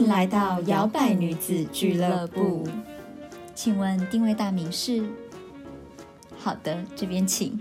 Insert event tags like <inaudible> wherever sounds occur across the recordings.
迎来到摇摆女子俱乐部。请问定位大名是？好的，这边请。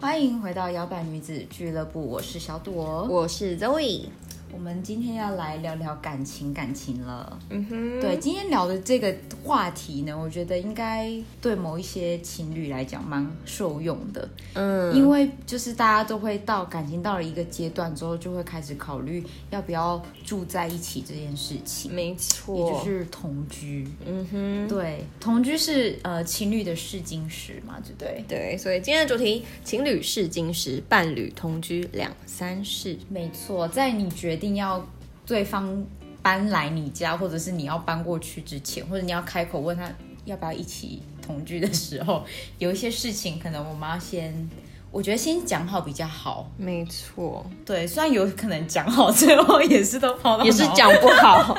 欢迎回到摇摆女子俱乐部，我是小朵，我是 Zoe。我们今天要来聊聊感情，感情了。嗯哼，对，今天聊的这个话题呢，我觉得应该对某一些情侣来讲蛮受用的。嗯，因为就是大家都会到感情到了一个阶段之后，就会开始考虑要不要住在一起这件事情，没错也，就是同居。嗯哼，对，同居是呃情侣的试金石嘛，对不对？对，所以今天的主题：情侣试金石，伴侣同居两三事。没错，在你决定要对方搬来你家，或者是你要搬过去之前，或者你要开口问他要不要一起同居的时候，有一些事情可能我们要先，我觉得先讲好比较好。没错，对，虽然有可能讲好，最后也是都跑到也是脑讲不好。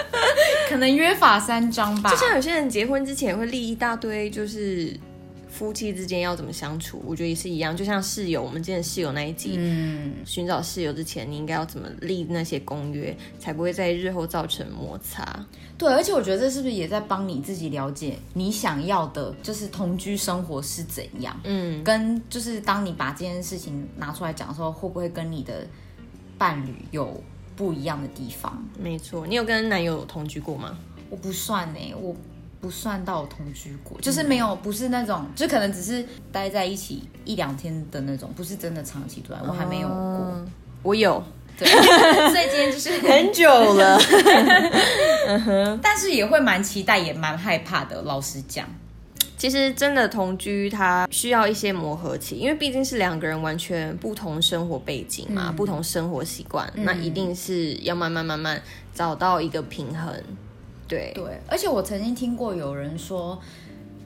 <laughs> 可能约法三章吧。就像有些人结婚之前会立一大堆，就是夫妻之间要怎么相处，我觉得也是一样。就像室友，我们之前室友那一集，嗯，寻找室友之前，你应该要怎么立那些公约，才不会在日后造成摩擦。对，而且我觉得这是不是也在帮你自己了解你想要的，就是同居生活是怎样？嗯，跟就是当你把这件事情拿出来讲的时候，会不会跟你的伴侣有不一样的地方？没错。你有跟男友同居过吗？我不算呢、我不算到同居过，就是没有，不是那种，就可能只是待在一起一两天的那种，不是真的长期住在，我还没有过。嗯我有对，<laughs> 所以今天就是很久了。<laughs> 但是也会蛮期待，也蛮害怕的。老实讲，其实真的同居，它需要一些磨合期，因为毕竟是两个人完全不同生活背景嘛，不同生活习惯，那一定是要慢慢慢慢找到一个平衡。对，对，而且我曾经听过有人说，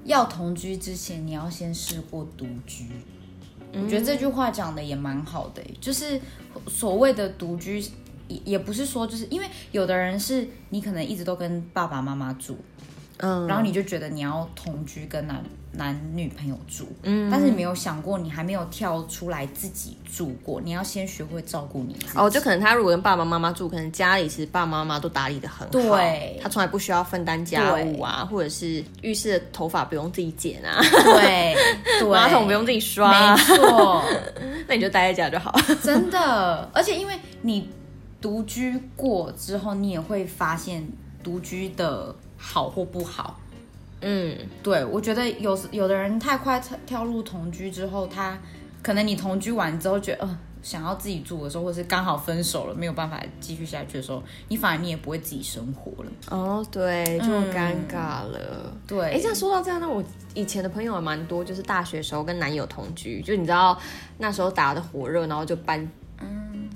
要同居之前，你要先试过独居。我觉得这句话讲的也蛮好的、欸就是所谓的独居，也也不是说就是因为有的人是你可能一直都跟爸爸妈妈住，嗯，然后你就觉得你要同居跟男男女朋友住，嗯。但是你没有想过你还没有跳出来自己住过，你要先学会照顾你自己。哦，就可能他如果跟爸爸妈妈住，可能家里其实爸爸妈妈都打理的很好，对。他从来不需要分担家务啊，或者是浴室的头发不用自己剪啊，对对，马桶不用自己刷啊，没错。<laughs> 那你就待在家就好。真的，而且因为你独居过之后，你也会发现独居的好或不好。嗯，对我觉得有有的人太快跳跳入同居之后，他可能你同居完之后觉得，呃，想要自己住的时候，或是刚好分手了，没有办法继续下去的时候，你反而你也不会自己生活了。哦，对，就嗯尴尬了。对，哎，这样说到这样，那我以前的朋友也蛮多，就是大学时候跟男友同居，就你知道那时候打的火热，然后就搬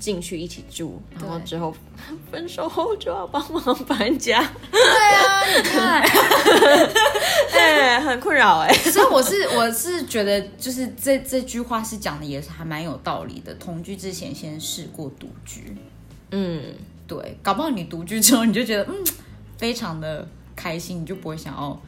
进去一起住，然后之后 <laughs> 分手后就要帮忙搬家，对啊，你看，<laughs> 哎，很困扰哎。所以我是我是觉得，就是这这句话是讲的也是还蛮有道理的。同居之前先试过独居，嗯，对，搞不好你独居之后你就觉得嗯非常的开心，你就不会想要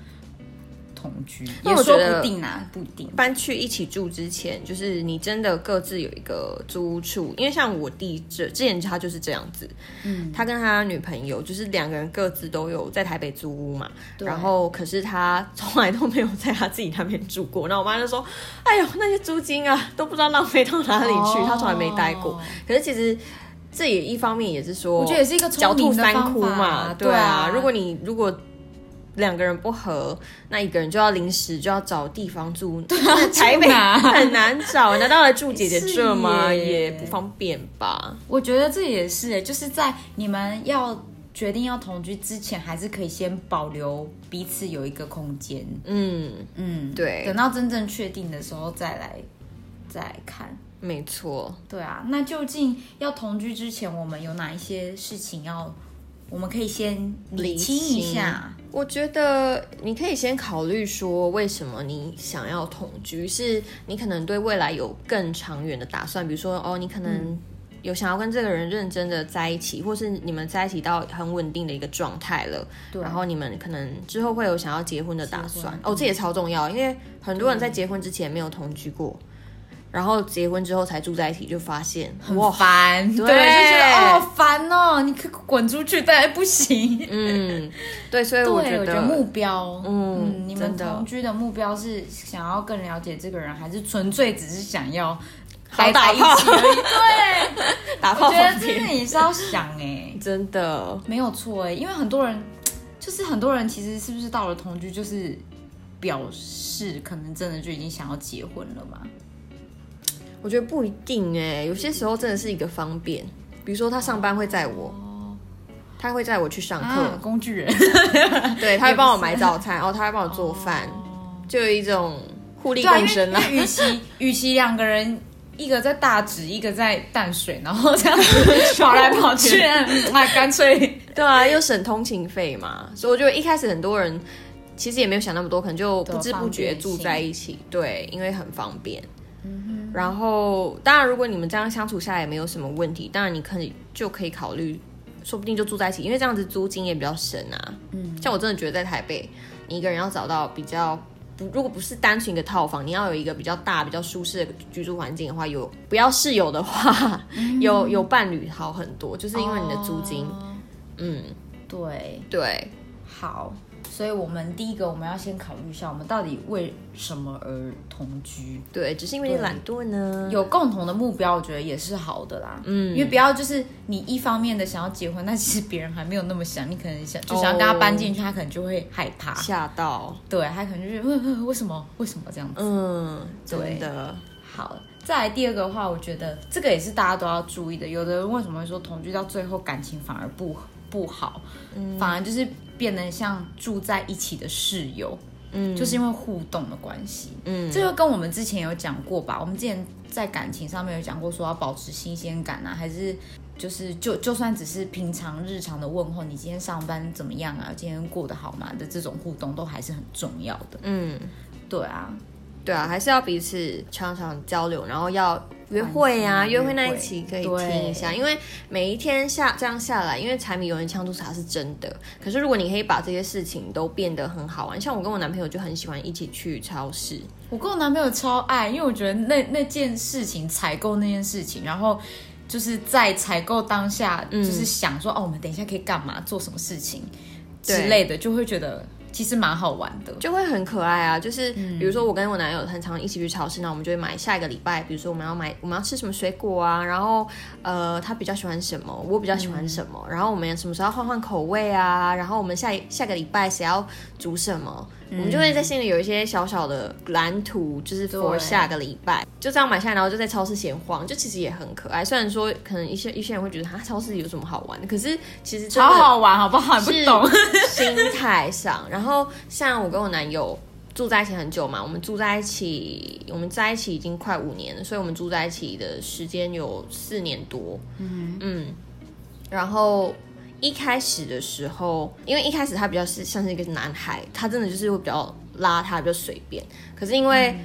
同居，也说不定啊，不一定。搬去一起住之前，就是你真的各自有一个租屋处，因为像我弟这之前他就是这样子，嗯，他跟他女朋友就是两个人各自都有在台北租屋嘛，然后可是他从来都没有在他自己那边住过，那我妈就说，哎呦那些租金啊都不知道浪费到哪里去，哦他从来没待过，可是其实。这也一方面也是说，我觉得也是一个狡兔三窟嘛，对啊。啊如果你如果两个人不合，那一个人就要临时就要找地方住，<laughs> 台北很难找，难道来住姐姐这吗？也不方便吧？我觉得这也是欸，就是在你们要决定要同居之前，还是可以先保留彼此有一个空间。嗯，嗯，对等到真正确定的时候再来再来看。没错。对啊，那究竟要同居之前，我们有哪一些事情要，我们可以先理清一下？我觉得你可以先考虑说，为什么你想要同居？是你可能对未来有更长远的打算，比如说哦，你可能有想要跟这个人认真的在一起，或是你们在一起到很稳定的一个状态了，对。然后你们可能之后会有想要结婚的打算。哦，这也超重要，因为很多人在结婚之前没有同居过，然后结婚之后才住在一起，就发现很哇，烦，对，就对觉得哦烦哦，你可以滚出去，但还不行。嗯，对，所以对，我我觉得目标，嗯你们同居的目标是想要更了解这个人，还是纯粹只是想要好待在一起？对，打炮我觉得方面这个你是要想哎、真的，没有错哎、因为很多人就是很多人其实是不是到了同居就是表示可能真的就已经想要结婚了嘛？我觉得不一定哎，有些时候真的是一个方便，比如说他上班会载我，他会载我去上课，啊，工具人，<laughs> 对，他会帮我买早餐，然后他会帮我做饭，就有一种互利共生啦。因为与其 <laughs> 与其两个人。一个在大直，一个在淡水，然后这样子跑来跑去，那干脆 <laughs> 对啊，又省通勤费嘛，所以我觉得一开始很多人其实也没有想那么多，可能就不知不觉住在一起，对，因为很方便。然后，当然，如果你们这样相处下来也没有什么问题，当然你可以就可以考虑，说不定就住在一起，因为这样子租金也比较省啊。嗯，像我真的觉得在台北，你一个人要找到比较不，如果不是单纯一个套房，你要有一个比较大、比较舒适的居住环境的话，有不要室友的话，有有伴侣好很多，就是因为你的租金，哦。嗯，对，对，好，所以我们第一个我们要先考虑一下，我们到底为什么而同居？对，只是因为你懒惰呢。有共同的目标，我觉得也是好的啦。嗯，因为不要就是你一方面的想要结婚，但其实别人还没有那么想，你可能想就想要跟他搬进去，他可能就会害怕。吓到，对，他可能就是呃呃为什么为什么这样子？嗯，对真的，好，再来第二个的话，我觉得这个也是大家都要注意的。有的人为什么会说同居到最后感情反而不不好，反而就是变得像住在一起的室友，嗯，就是因为互动的关系。嗯，这就跟我们之前有讲过吧？我们之前在感情上面有讲过，说要保持新鲜感啊，还是就是就就算只是平常日常的问候，你今天上班怎么样啊？今天过得好吗？的这种互动都还是很重要的。嗯，对啊，对啊，还是要彼此常常交流，然后要约会啊，约会那一期可以对听一下，因为每一天下这样下来，因为柴米油盐酱醋茶是真的，可是如果你可以把这些事情都变得很好玩，像我跟我男朋友就很喜欢一起去超市，我跟我男朋友超爱，因为我觉得那那件事情，采购那件事情，然后就是在采购当下，就是想说、哦，我们等一下可以干嘛，做什么事情之对类的，就会觉得其实蛮好玩的。就会很可爱啊。就是比如说我跟我男友很常一起去超市，那我们就会买下一个礼拜，比如说我们要买我们要吃什么水果啊，然后呃他比较喜欢什么，我比较喜欢什么，然后我们什么时候要换换口味啊，然后我们下一下个礼拜谁要煮什么。我们就会在心里有一些小小的蓝图，就是 for 下个礼拜，就这样买下来，然后就在超市闲晃，就其实也很可爱。虽然说可能一些一些人会觉得，啊，超市有什么好玩的？可是其实超好玩，好不好？你不懂。心态上。然后像我跟我男友住在一起很久嘛，我们住在一起，我们在一起已经快五年了，所以我们住在一起的时间有四年多。嗯嗯，然后。一开始的时候，因为一开始他比较是像是一个男孩，他真的就是会比较邋遢，比较随便。可是因为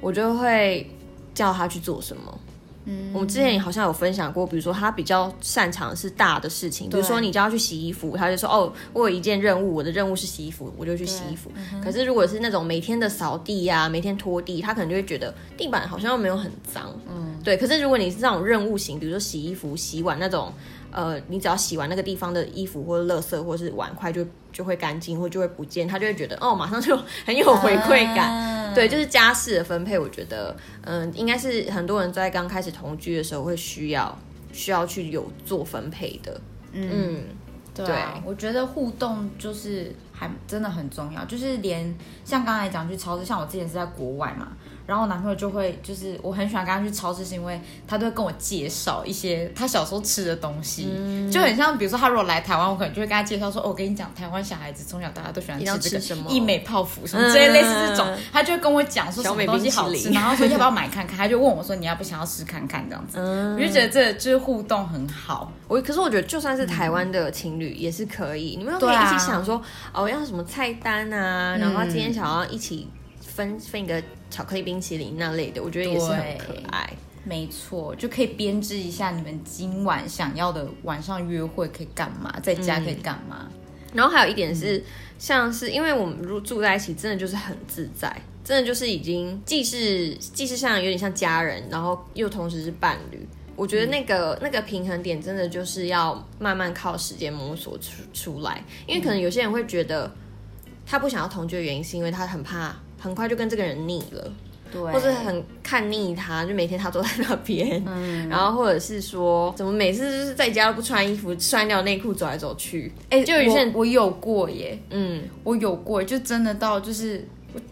我就会叫他去做什么，嗯我们之前好像有分享过，比如说他比较擅长的是大的事情，比如说你叫他去洗衣服，他就说哦，我有一件任务，我的任务是洗衣服，我就去洗衣服。可是如果是那种每天的扫地呀、每天拖地，他可能就会觉得地板好像没有很脏，嗯，对。可是如果你是那种任务型，比如说洗衣服、洗碗那种。呃，你只要洗完那个地方的衣服或者垃圾或者是碗筷就就会干净或就会不见，他就会觉得哦，马上就很有回馈感。啊对，就是家事的分配，我觉得，嗯，应该是很多人在刚开始同居的时候会需要需要去有做分配的。嗯，对啊，我觉得互动就是还真的很重要，就是连像刚才讲去超市，像我之前是在国外嘛，然后我男朋友就会就是我很喜欢跟他去超市，是因为他都会跟我介绍一些他小时候吃的东西，嗯就很像比如说他如果来台湾，我可能就会跟他介绍说，哦，我跟你讲，台湾小孩子从小大家都喜欢吃这个吃什么益美泡芙什么之类类似这种嗯，他就会跟我讲说什么小美东西好吃，然后说要不要买 <laughs> 看看，他就问我说你要不想要试看看这样子，嗯我就觉得这就是互动很好。我可是我觉得就算是台湾的情侣也是可以，你们可以一起想说哦要什么菜单啊，然后今天想要一起分分一个巧克力冰淇淋那类的，我觉得也是很可爱。没错，就可以编织一下你们今晚想要的晚上约会可以干嘛，在家可以干嘛。然后还有一点是，像是因为我们如住在一起，真的就是很自在，真的就是已经既是既是像有点像家人，然后又同时是伴侣。我觉得那个那个平衡点真的就是要慢慢靠时间摸索出出来，因为可能有些人会觉得他不想要同居的原因，是因为他很怕很快就跟这个人腻了。对，或者很看腻他，就每天他坐在那边，嗯 <laughs> 然后或者是说，怎么每次就是在家都不穿衣服，穿掉内裤走来走去，哎、就有些人我我有过耶，嗯，我有过，就真的到就是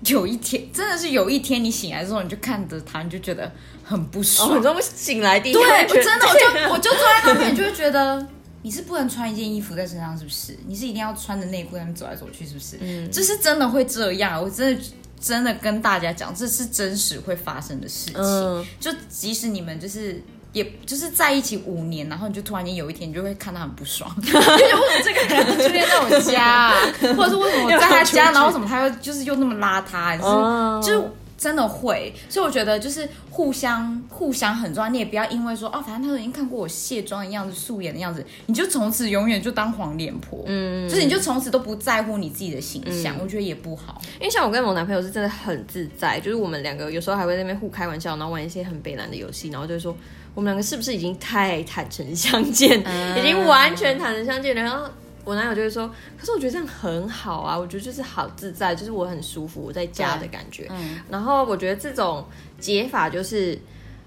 有一天，真的是有一天你醒来之后，你就看着他，你就觉得很不爽。哦，你说醒来第一对，我真的我就 <laughs> 我就坐在那边，就会觉得你是不能穿一件衣服在身上，是不是？你是一定要穿着内裤在那边走来走去，是不是？嗯，就是真的会这样，我真的。真的跟大家讲，这是真实会发生的事情。嗯。就即使你们就是，也就是在一起五年，然后你就突然间有一天，你就会看他很不爽，<laughs> 就觉得为什么这个人出现在我家、啊，<laughs> 或者是为什么我在他家，<laughs> 然后为什么他又就是又那么邋遢，还是、哦。就是真的会。所以我觉得就是互相互相很重要，你也不要因为说哦，反正他都已经看过我卸妆的样子、素颜的样子，你就从此永远就当黄脸婆，嗯，就是你就从此都不在乎你自己的形象，我觉得也不好。因为像我跟我男朋友是真的很自在，就是我们两个有时候还会在那边互开玩笑，然后玩一些很北蓝的游戏，然后就会说我们两个是不是已经太坦诚相见，<laughs> 已经完全坦诚相见了。然后我男友就会说，可是我觉得这样很好啊，我觉得就是好自在，就是我很舒服，我在家的感觉。嗯，然后我觉得这种解法就是。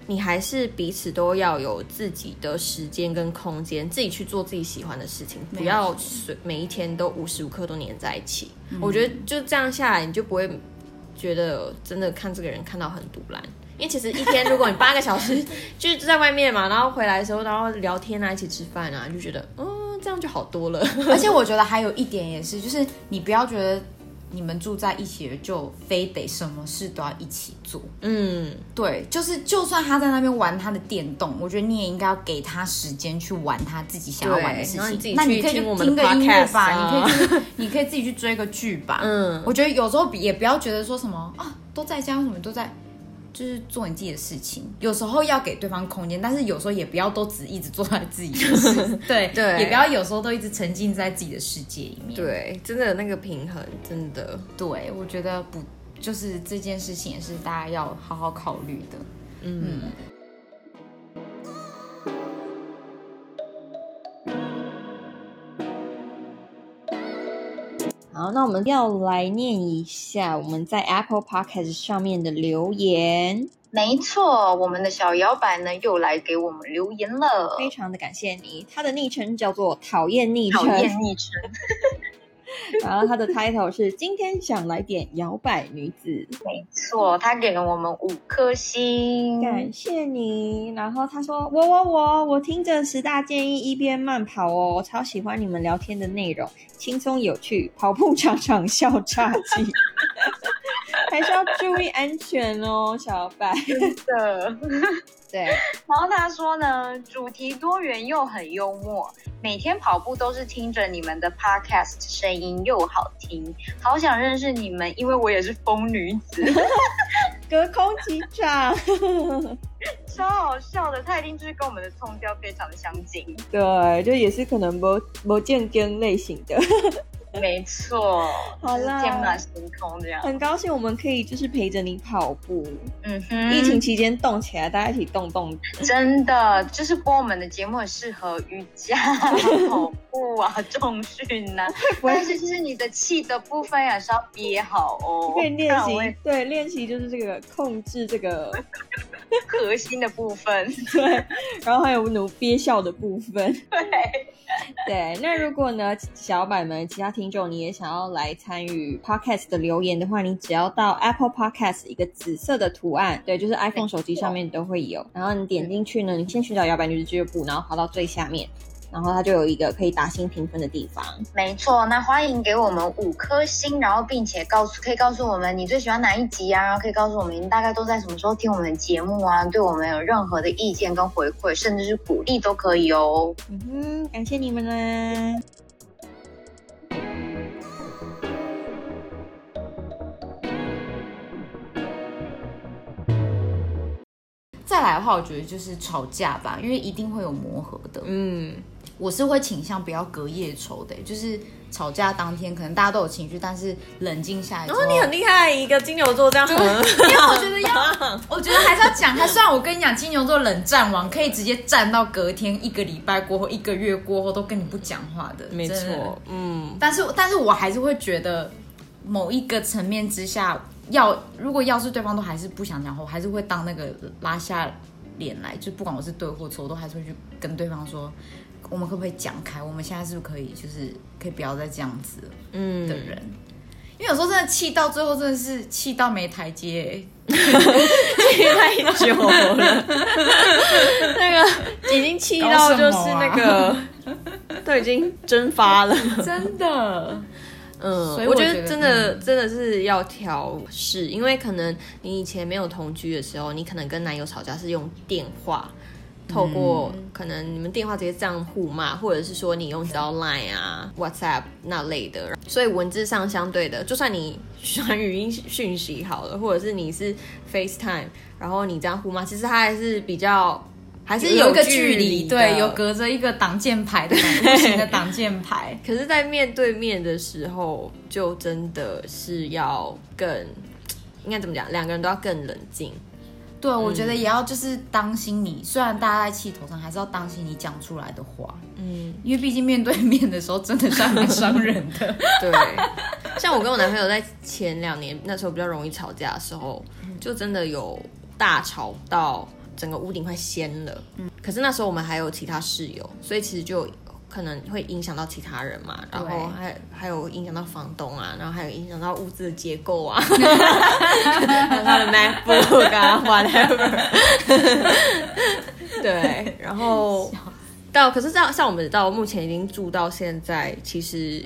你还是彼此都要有自己的时间跟空间，自己去做自己喜欢的事情，不要随每一天都无时无刻都黏在一起。我觉得就这样下来，你就不会觉得真的看这个人看到很独蓝。因为其实一天如果你八个小时 <laughs> 就是在外面嘛，然后回来的时候，然后聊天啊，一起吃饭啊，就觉得嗯这样就好多了。而且我觉得还有一点也是，就是你不要觉得你们住在一起了就非得什么事都要一起做。嗯，对，就是就算他在那边玩他的电动，我觉得你也应该要给他时间去玩他自己想要玩的事情。那你可以听个音乐吧，啊你可以去，你可以自己去追个剧吧。嗯我觉得有时候也不要觉得说什么啊，都在家，为什么都在？就是做你自己的事情，有时候要给对方空间，但是有时候也不要都只一直做在自己的事，<laughs> 对对也不要有时候都一直沉浸在自己的世界里面。对，真的那个平衡真的。对，我觉得不就是这件事情也是大家要好好考虑的。嗯，好，那我们要来念一下我们在 Apple Podcast 上面的留言，没错，我们的小摇摆呢又来给我们留言了，非常的感谢你。他的昵称叫做讨厌昵称，讨厌昵称。然后他的 title 是今天想来点摇摆女子，没错，他给了我们五颗星，感谢你。然后他说我我我我听着十大建议一边慢跑哦，我超喜欢你们聊天的内容，轻松有趣，跑步常常笑岔气，<laughs> 还是要注意安全哦，小白。的。对，然后他说呢，主题多元又很幽默，每天跑步都是听着你们的 podcast，声音又好听，好想认识你们，因为我也是疯女子，<laughs> 隔空击掌。<laughs> 超好笑的。他一定就是跟我们的冲调非常的相近。对，就也是可能不不健跟类型的。没错，好啦天马行空这样。很高兴我们可以就是陪着你跑步，嗯哼，疫情期间动起来，大家一起动动。真的就是播我们的节目很适合瑜伽、跑步啊、重训呐、<laughs> 但是就是你的气的部分也是要憋好哦，可以练习对，练习就是这个控制这个，<laughs> 核心的部分。<laughs> 对，然后还有努憋笑的部分。对，对，那如果呢，小伙伴们、其他听众，你也想要来参与 podcast 的留言的话，你只要到 Apple Podcast 一个紫色的图案，对，就是 iPhone 手机上面都会有，然后你点进去呢，你先寻找摇摆女子俱乐部，然后滑到最下面，然后它就有一个可以打星评分的地方。没错。那欢迎给我们五颗星，然后并且告诉可以告诉我们你最喜欢哪一集啊，然后可以告诉我们你大概都在什么时候听我们的节目啊，对我们有任何的意见跟回馈，甚至是鼓励都可以哦。嗯哼，感谢你们啦！来的话，我觉得就是吵架吧，因为一定会有磨合的。嗯，我是会倾向不要隔夜仇的，就是吵架当天可能大家都有情绪，但是冷静下来之后，然后你很厉害，一个金牛座这样很，因为我觉得要，<laughs> 我觉得还是要讲开。虽然我跟你讲，金牛座冷战王可以直接战到隔天、一个礼拜过后、一个月过后都跟你不讲话的，没错，嗯，但是，但是我还是会觉得，某一个层面之下，要如果要是对方都还是不想讲话，我还是会当那个拉下脸来，就不管我是对或错，我都还是会去跟对方说，我们可不可以讲开？我们现在是不是可以，就是可以不要再这样子了嗯的人？因为有时候真的气到最后，真的是气到没台阶、<laughs> 气太久了，那个已经气到就是那个，都已经蒸发了。<laughs> 真的。嗯，所以我觉得真的真的是要调试，因为可能你以前没有同居的时候，你可能跟男友吵架是用电话。透过可能你们电话直接这样互骂，或者是说你用到 Line 啊、WhatsApp 那类的，所以文字上相对的，就算你传语音讯息好了，或者是你是 FaceTime，然后你这样互骂，其实它还是比较还是有一个距距离，对，有隔着一个挡箭牌的感觉，无形的挡箭牌。可是，在面对面的时候，就真的是要更应该怎么讲？两个人都要更冷静。对，我觉得也要就是当心你，虽然大家在气头上，还是要当心你讲出来的话，嗯，因为毕竟面对面的时候，真的是还蛮伤人的。对。像我跟我男朋友在前两年那时候比较容易吵架的时候，就真的有大吵到整个屋顶快掀了。嗯。可是那时候我们还有其他室友，所以其实就可能会影响到其他人嘛，然后还还有影响到房东啊，然后还有影响到屋子的结构啊，<laughs> 他的 MacBook 啊，<laughs> whatever，<laughs> 对，然后到可是像像我们到目前已经住到现在，其实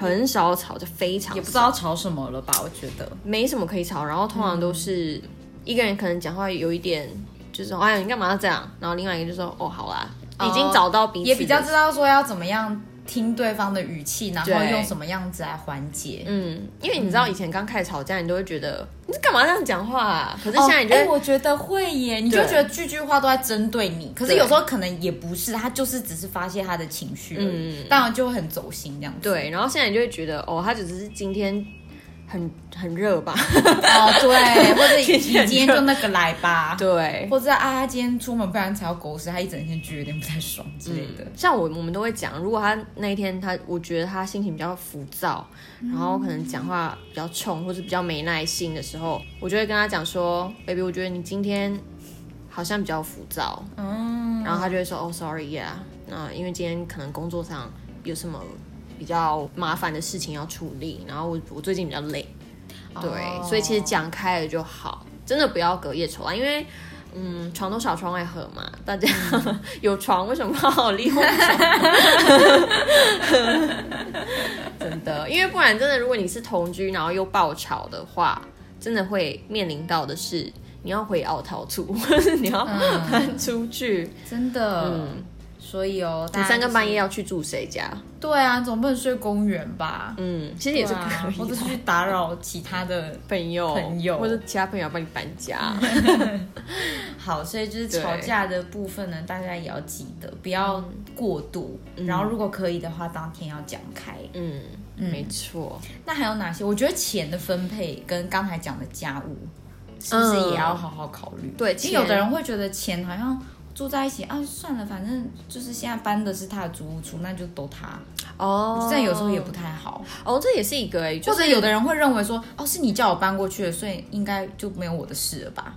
很少吵，就非常也不知道吵什么了吧？我觉得没什么可以吵，然后通常都是一个人可能讲话有一点就是说哎呀你干嘛要这样，然后另外一个就说哦好啦，已经找到彼此的、也比较知道说要怎么样听对方的语气，然后用什么样子来缓解。嗯，因为你知道以前刚开始吵架，你都会觉得你干嘛这样讲话啊？可是现在你就会、我觉得会耶，你就对觉得句句话都在针对你，可是有时候可能也不是，他就是只是发泄他的情绪嗯当然就会很走心这样子。对，然后现在你就会觉得哦，他只是今天很很热吧？哦，对，<laughs> 或者你天今天就那个来吧，对。或者啊，他今天出门不然才要狗屎，他一整天就有点不太爽之类的。像我，我们都会讲，如果他那一天他，我觉得他心情比较浮躁，然后可能讲话比较冲，或是比较没耐心的时候，我就会跟他讲说，baby，我觉得你今天好像比较浮躁，嗯，然后他就会说，哦，sorry，yeah，那因为今天可能工作上有什么比较麻烦的事情要处理，然后我我最近比较累，对，哦所以其实讲开了就好，真的不要隔夜仇啊，因为。嗯，床头少，窗外合嘛。大家、<laughs> 有床，为什么不好好利用床？<laughs> 真的，因为不然真的，如果你是同居，然后又爆吵的话，真的会面临到的是你要回澳逃出，或 <laughs> 是你要搬出去。真的，嗯，所以哦，你三更半夜要去住谁家？对啊，总不能睡公园吧？嗯，其实也是可以的，或者是去打扰其他的。朋友、朋友或者其他朋友要帮你搬家。<laughs> 好，所以就是吵架的部分呢，大家也要记得不要过度，然后如果可以的话，当天要讲开。嗯，没错。那还有哪些？我觉得钱的分配跟刚才讲的家务，是不是嗯也要好好考虑？对其实有的人会觉得钱好像住在一起啊，算了，反正就是现在搬的是他的租屋处，那就都他。哦这样有时候也不太好。哦，这也是一个哎、就是或者有的人会认为说，哦，是你叫我搬过去的，所以应该就没有我的事了吧？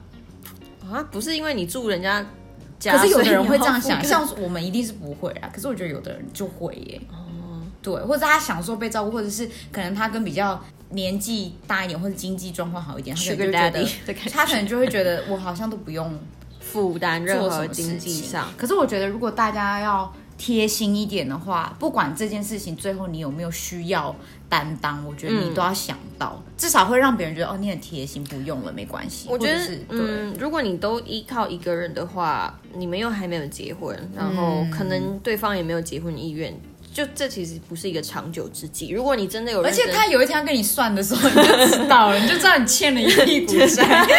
啊，不是因为你住人家家，可是有的人会这样想，像我们一定是不会啊。可是我觉得有的人就会耶。哦，对，或者他享受被照顾，或者是可能他跟比较年纪大一点，或者经济状况好一点，他可能就会觉得他可能就会觉得我好像都不用负担任何经济上。可是我觉得，如果大家要贴心一点的话，不管这件事情最后你有没有需要担当，我觉得你嗯都要想到，至少会让别人觉得哦，你很贴心，不用了，没关系。我觉得。嗯，如果你都依靠一个人的话，你们又还没有结婚，然后嗯可能对方也没有结婚意愿，就这其实不是一个长久之计。如果你真的有而，且他有一天要跟你算的时候，你就知道了，你就知道你欠了一屁股债。<laughs>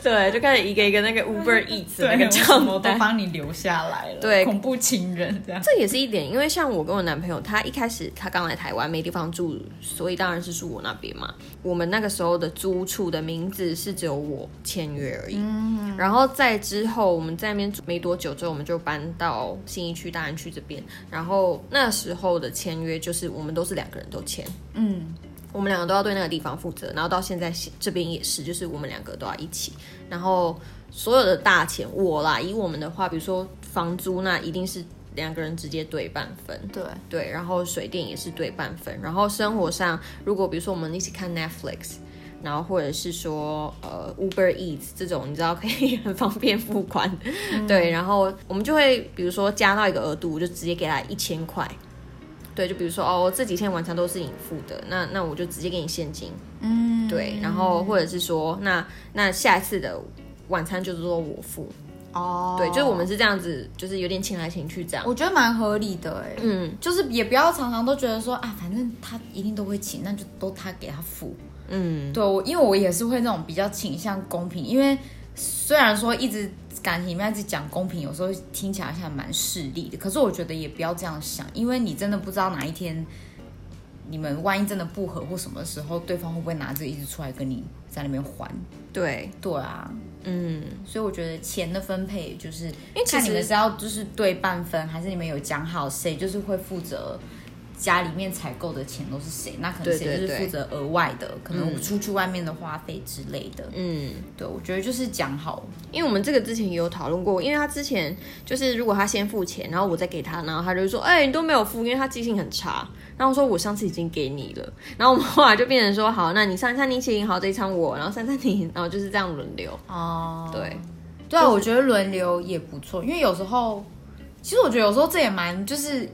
对，就开始一个一个那个 Uber Eats 那个什账么都单。帮你留下来了，对恐怖情人这样。这也是一点，因为像我跟我男朋友，他一开始他刚来台湾没地方住，所以当然是住我那边嘛。我们那个时候的租处的名字是只有我签约而已，嗯然后在之后我们在那边住没多久之后，我们就搬到新一区、大安区这边，然后那时候的签约就是我们都是两个人都签，嗯，我们两个都要对那个地方负责，然后到现在这边也是，就是我们两个都要一起，然后所有的大钱我啦，以我们的话，比如说房租那一定是两个人直接对半分，对，对，然后水电也是对半分，然后生活上如果比如说我们一起看 Netflix。然后或者是说，呃，Uber Eats 这种，你知道可以很方便付款，<laughs> 对，然后我们就会比如说加到一个额度，就直接给他一千块，对，就比如说哦，这几天晚餐都是你付的，那那我就直接给你现金，嗯，对，然后或者是说，那那下一次的晚餐就是说我付，哦，对，就是我们是这样子，就是有点请来请去这样，我觉得蛮合理的哎，嗯。就是也不要常常都觉得说啊，反正他一定都会请，那就都他给他付。嗯，对，我因为我也是会那种比较倾向公平，因为虽然说一直感情里面一直讲公平，有时候听起来像蛮势利的，可是我觉得也不要这样想，因为你真的不知道哪一天你们万一真的不合或什么时候，对方会不会拿这个一直出来跟你在那边还？对，对啊，嗯，所以我觉得钱的分配就是，因为看你们是要就是对半分，还是你们有讲好谁就是会负责家里面采购的钱都是谁，那可能谁就是负责额外的，可能嗯出去外面的花费之类的。嗯，对，我觉得就是讲好，因为我们这个之前也有讨论过，因为他之前就是如果他先付钱，然后我再给他，然后他就说，哎、你都没有付，因为他记性很差。然后我说我上次已经给你了，<laughs> 然后我们后来就变成说，好，那你上一餐你请，好这一餐我，然后三餐你，然后就是这样轮流。哦，对，对啊，我觉得轮流也不错，因为有时候，其实我觉得有时候这也蛮就是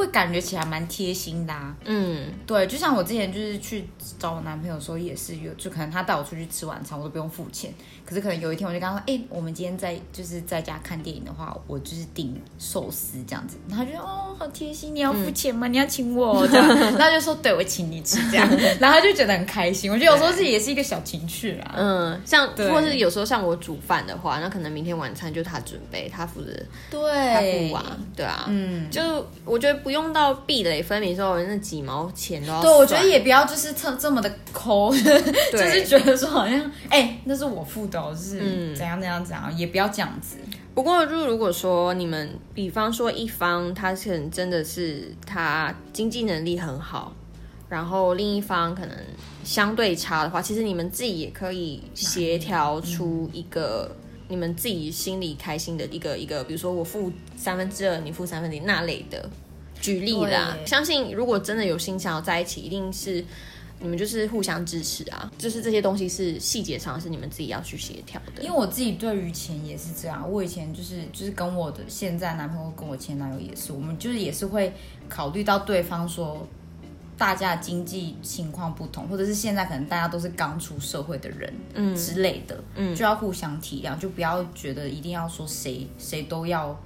会感觉起来蛮贴心的啊。嗯，对，就像我之前就是去找我男朋友的时候，也是有，就可能他带我出去吃晚餐，我都不用付钱。可是可能有一天我就跟他说，哎、我们今天在就是在家看电影的话，我就是订寿司这样子。然后他就说，哦，好贴心，你要付钱吗？你要请我这样。<laughs> 然后他就说，对，我请你吃这样。<laughs> 然后他就觉得很开心。我觉得有时候这也是一个小情趣啦。嗯，像对或是有时候像我煮饭的话，那可能明天晚餐就他准备，他负责他对付啊，对啊，嗯。就我觉得不用到壁垒分明说那几毛钱都要对，我觉得也不要就是这这么的抠，<laughs> 就是觉得说好像哎、那是我付的哦，就是嗯怎样怎样怎样，也不要这样子。不过，就如果说你们，比方说一方他可能真的是他经济能力很好，然后另一方可能相对差的话，其实你们自己也可以协调出一个你们自己心里开心的一个一个，比如说我付三分之二，你付三分之一那类的。举例啦，相信如果真的有心想要在一起，一定是你们就是互相支持啊，就是这些东西是细节上是你们自己要去协调的。因为我自己对于钱也是这样，我以前就是就是跟我的现在男朋友跟我前男友也是，我们就是也是会考虑到对方说大家的经济情况不同，或者是现在可能大家都是刚出社会的人，嗯。之类的，嗯，就要互相体谅，就不要觉得一定要说谁谁都要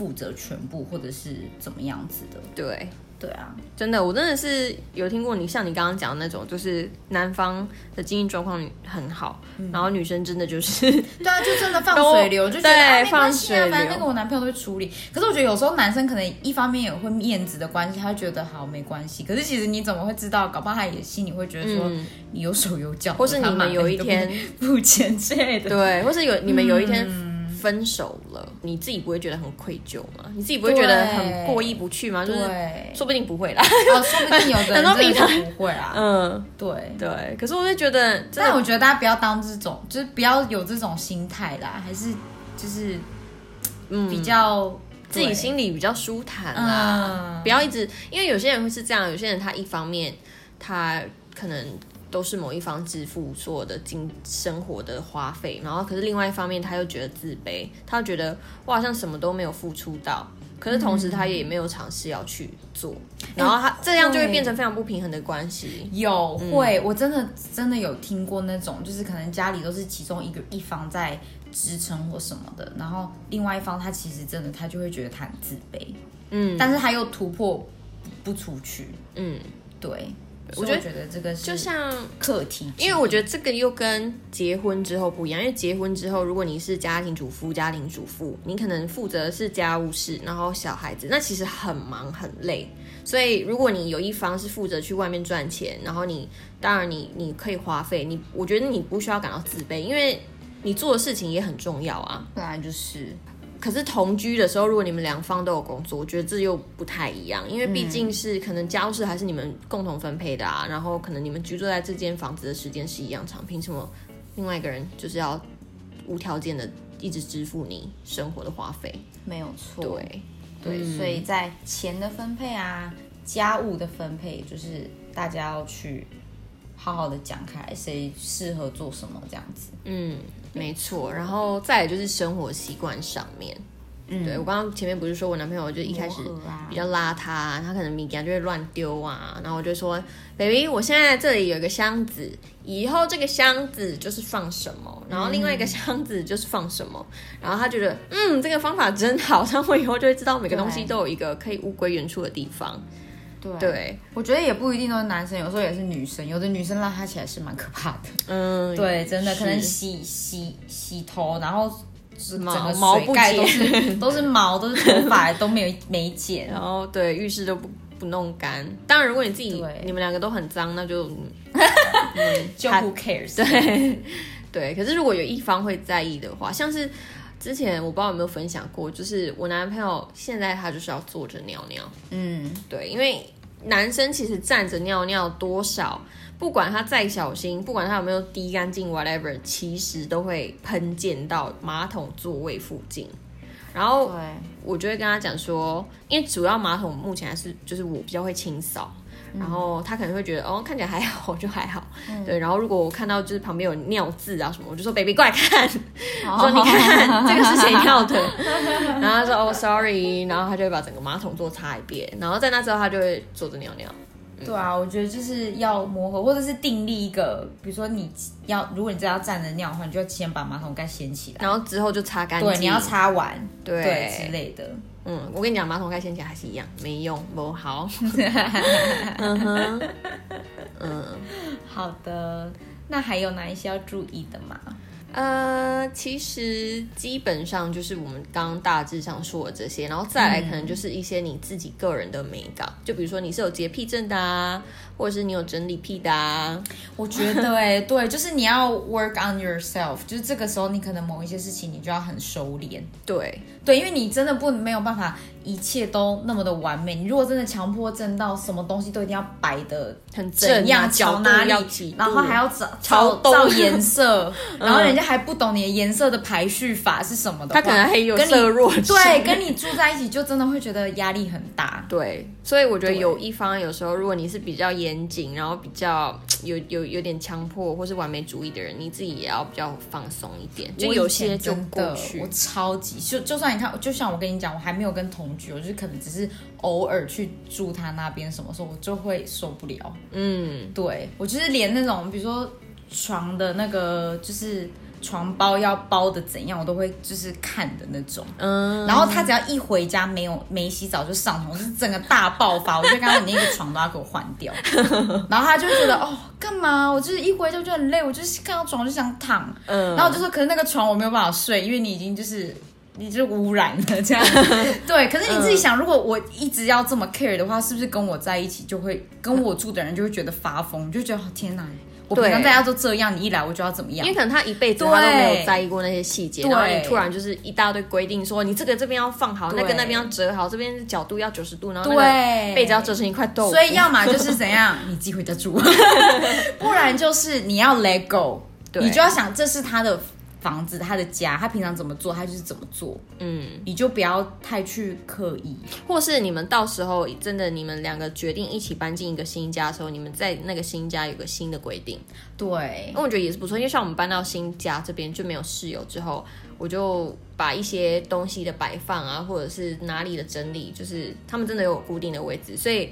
负责全部，或者是怎么样子的，对，对啊，真的，我真的是有听过你像你刚刚讲的那种，就是男方的经济状况很好，然后女生真的就是 <laughs> 对啊，就真的放水流，就觉得对啊没关系啊，放水流反正那个我男朋友都会处理。可是我觉得有时候男生可能一方面也会面子的关系，他觉得好没关系。可是其实你怎么会知道？搞不好他也心里会觉得说嗯你有手有脚，或是你们有一天不付钱之类的。对，或是有你们有一天嗯分手了，你自己不会觉得很愧疚吗？你自己不会觉得很过意不去吗？就是对，说不定不会啦，哦，说不定有的人 <laughs> 很多真的平就不会啊。嗯，对。对。可是我就觉得，但我觉得大家不要当这种，就是不要有这种心态啦，还是就是嗯比较自己心里比较舒坦啦，嗯不要一直，因为有些人会是这样，有些人他一方面他可能都是某一方支付所有的经生活的花费，然后可是另外一方面他又觉得自卑，他又觉得我好像什么都没有付出到。可是同时，他也没有尝试要去做，然后他这样就会变成非常不平衡的关系。有会，我真的真的有听过那种，就是可能家里都是其中一个一方在支撑或什么的，然后另外一方他其实真的他就会觉得他很自卑，嗯。但是他又突破不出去，嗯，对，我就觉得这个是就像课题，因为我觉得这个又跟结婚之后不一样，因为结婚之后，如果你是家庭主妇，家庭主妇，你可能负责的是家务事，然后小孩子，那其实很忙很累。所以如果你有一方是负责去外面赚钱，然后你当然你你可以花费，你我觉得你不需要感到自卑，因为你做的事情也很重要啊。本来就是。可是同居的时候，如果你们两方都有工作，我觉得这又不太一样，因为毕竟是可能家务事还是你们共同分配的啊，然后可能你们居住在这间房子的时间是一样长，凭什么另外一个人就是要无条件的一直支付你生活的花费？没有错，对，对，所以在钱的分配啊，家务的分配，就是大家要去好好的讲开来，谁适合做什么这样子。嗯，没错。然后再来就是生活习惯上面，嗯，对我刚刚前面不是说我男朋友就一开始比较邋遢，他可能米家就会乱丢啊，然后我就说，baby，我现在这里有一个箱子，以后这个箱子就是放什么，然后另外一个箱子就是放什么，然后他觉得，嗯，这个方法真好，<laughs> 这样我以后就会知道每个东西都有一个可以物归原处的地方。对对，我觉得也不一定都是男生，有时候也是女生，有的女生邋遢起来是蛮可怕的。嗯，对，真的可能洗洗洗头，然后整毛个毛不水盖都是 <laughs> 都是毛，都是头发都没有没剪。然后 <laughs> 对浴室都不不弄干。当然，如果你自己对你们两个都很脏，那就嗯 <laughs> 就他 who cares？对对。可是如果有一方会在意的话，像是之前我不知道有没有分享过，就是我男朋友现在他就是要坐着尿尿，嗯，对，因为男生其实站着尿尿多少。不管他再小心，不管他有没有滴干净，whatever，其实都会喷溅到马桶座位附近。然后，我就会跟他讲说，因为主要马桶目前还是就是我比较会清扫，然后他可能会觉得哦看起来还好 <laughs> 就还好，对。然后如果我看到就是旁边有尿渍啊什么，我就说 baby 过来看，我说你看这个是谁尿的，<laughs> 然后他说哦 sorry，然后他就会把整个马桶座擦一遍，然后在那之后他就会坐着尿尿。对啊，我觉得就是要磨合，或者是订立一个，比如说你要，如果你真的要站着尿的话，你就先把马桶盖掀起来，然后之后就擦干净。对，你要擦完，对对之类的。嗯，我跟你讲，马桶盖掀起来还是一样没用，不好。<laughs> 嗯哼，嗯。好的，那还有哪一些要注意的吗？呃，其实基本上就是我们刚刚大致上说的这些，然后再来可能就是一些你自己个人的美感，就比如说你是有洁癖症的啊，或者是你有整理癖的啊，我觉得哎、对，就是你要 work on yourself，就是这个时候你可能某一些事情你就要很收敛，对，对，因为你真的不没有办法一切都那么的完美。你如果真的强迫症到什么东西都一定要摆的很正啊怎样角度要几度，然后还要照照颜色，<laughs> 然后人家还不懂你的颜色的排序法是什么的话，他可能很有色弱症对，跟你住在一起就真的会觉得压力很大。对，所以我觉得有一方有时候，如果你是比较严谨，然后比较 <tsk> 有有有点强迫或是完美主义的人，你自己也要比较放松一点，就有些就过去我。超级就就算你看，就像我跟你讲，我还没有跟同居，我就可能只是偶尔去住他那边，什么时候我就会受不了。嗯，对我就是连那种比如说床的那个就是床包要包的怎样，我都会就是看的那种。嗯，然后他只要一回家没有没洗澡就上床，就是整个大爆发，我就跟他说你那个床都要给我换掉。<laughs> 然后他就觉得哦干嘛？我就是一回家就很累，我就是看到床就想躺。嗯然后我就说可是那个床我没有办法睡，因为你已经就是。<laughs> 你就污染了这样，对。可是你自己想，如果我一直要这么 care 的话，是不是跟我在一起就会跟我住的人就会觉得发疯，就觉得哦天哪，我平常对。大家都这样，你一来我就要怎么样？因为？可能他一辈子他都没有在意过那些细节，对然后你突然就是一大堆规定，说你这个这边要放好，那个那边要折好，这边角度要九十度，然后那对。个被子要折成一块豆腐。所以要么就是怎样，<laughs> 你自己回家住，<laughs> 不然就是你要 let go，你就要想这是他的房子，他的家，他平常怎么做，他就是怎么做，嗯，你就不要太去刻意。或是你们到时候真的你们两个决定一起搬进一个新家的时候，你们在那个新家有个新的规定，对那我觉得也是不错。因为像我们搬到新家这边就没有室友之后，我就把一些东西的摆放啊，或者是哪里的整理，就是他们真的有固定的位置，所以。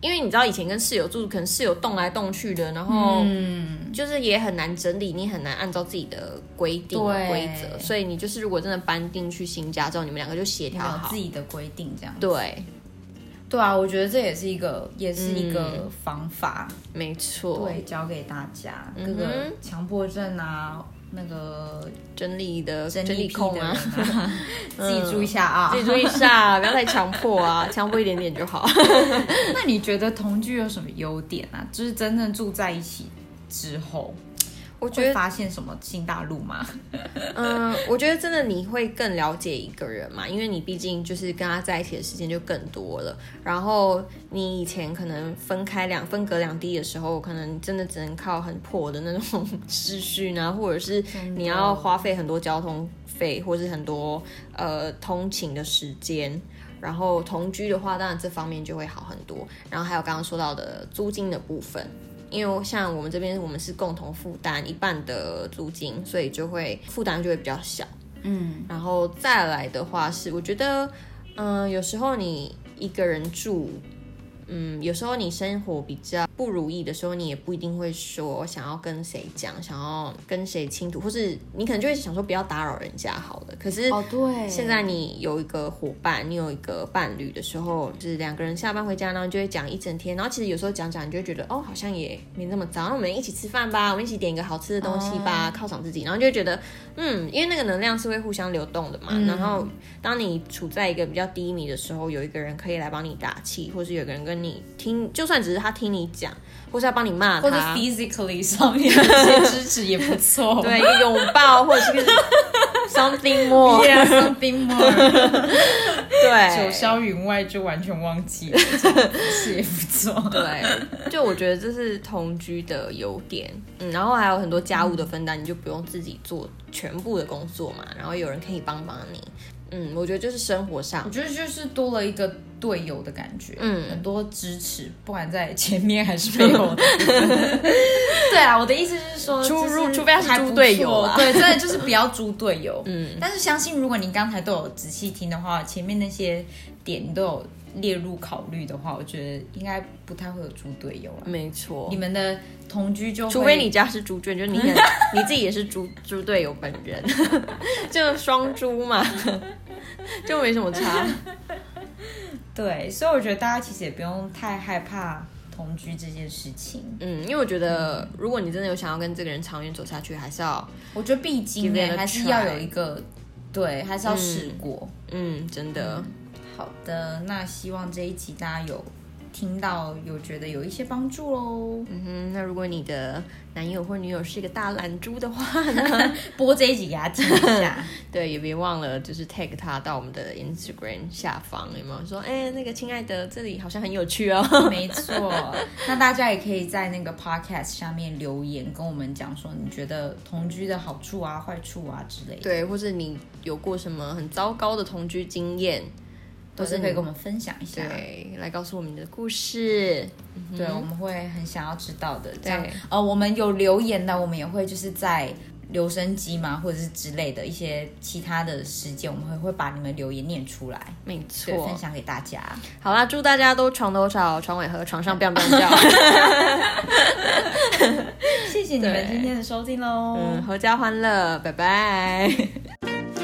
因为你知道以前跟室友住，可能室友动来动去的，然后嗯，就是也很难整理，你很难按照自己的规定规则，所以你就是如果真的搬进去新家之后，你们两个就协调好自。己的规定这样。对，对啊，我觉得这也是一个，也是一个方法，没错，对，教给大家各个强迫症啊，那个整理的整理控啊，<laughs> 自己注意一下啊，自己注意一下，不要太强迫啊，强迫一点点就好。<laughs> 那你觉得同居有什么优点啊？就是真正住在一起之后。我觉得发现什么新大陆吗？嗯，我觉得真的你会更了解一个人嘛，因为你毕竟就是跟他在一起的时间就更多了。然后你以前可能分开两分隔两地的时候，可能真的只能靠很破的那种 <laughs> 视讯啊，或者是你要花费很多交通费，或是很多呃通勤的时间。然后同居的话，当然这方面就会好很多。然后还有刚刚说到的租金的部分。因为像我们这边，我们是共同负担一半的租金，所以就会负担就会比较小。嗯，然后再来的话是，我觉得，嗯，有时候你一个人住。嗯，有时候你生活比较不如意的时候，你也不一定会说想要跟谁讲，想要跟谁倾吐，或是你可能就会想说不要打扰人家好了。可是哦，对，现在你有一个伙伴，你有一个伴侣的时候，就是两个人下班回家，然后就会讲一整天。然后其实有时候讲讲，你就会觉得哦，好像也没那么糟。那我们一起吃饭吧，我们一起点一个好吃的东西吧，犒赏自己。然后就会觉得嗯，因为那个能量是会互相流动的嘛。然后当你处在一个比较低迷的时候，有一个人可以来帮你打气，或是有个人跟跟你听，就算只是他听你讲，或是要帮你骂他，或者 physically 上面一些支持也不错。<laughs> 对，一个拥抱，或者是 something more，something more。<laughs> 对，九霄云外就完全忘记了，是也不错。对，就我觉得这是同居的优点。嗯，然后还有很多家务的分担，你就不用自己做全部的工作嘛，然后有人可以帮帮你。嗯，我觉得就是生活上，我觉得就是多了一个队友的感觉，嗯，很多支持，不管在前面还是背后。<laughs> 对啊，我的意思就是说，出入除非是猪队友，<laughs> 对，真的就是不要猪队友。嗯，但是相信如果你刚才都有仔细听的话，前面那些点都有列入考虑的话，我觉得应该不太会有猪队友了。没错，你们的同居就除非你家是猪圈，就你 <laughs> 你自己也是猪猪队友本人，就双猪嘛。<laughs> 就没什么差，<laughs> 对，所以我觉得大家其实也不用太害怕同居这件事情。嗯，因为我觉得如果你真的有想要跟这个人长远走下去，还是要，我觉得毕竟还是要有一个，对，还是要试过。嗯，真的。好的，那希望这一集大家有。听到有觉得有一些帮助喽，嗯哼，那如果你的男友或女友是一个大懒猪的话呢，<laughs> 播这一集给他听一下，<laughs> 对，也别忘了就是 tag 他到我们的 Instagram 下方，有没有说，哎，那个亲爱的，这里好像很有趣哦，<laughs> 没错，那大家也可以在那个 podcast 下面留言跟我们讲说，你觉得同居的好处啊、坏处啊之类的，对，或者你有过什么很糟糕的同居经验。都是可以跟我们分享一下，对，来告诉我们你的故事，对，我们会很想要知道的。这样，呃，我们有留言的，我们也会就是在留声机嘛，或者是之类的一些其他的时间，我们会会把你们留言念出来，没错，分享给大家。好啦，祝大家都床头吵，床尾和，床上 <laughs> 不要叫。谢谢你们今天的收听喽，嗯，阖家欢乐，拜拜。<laughs>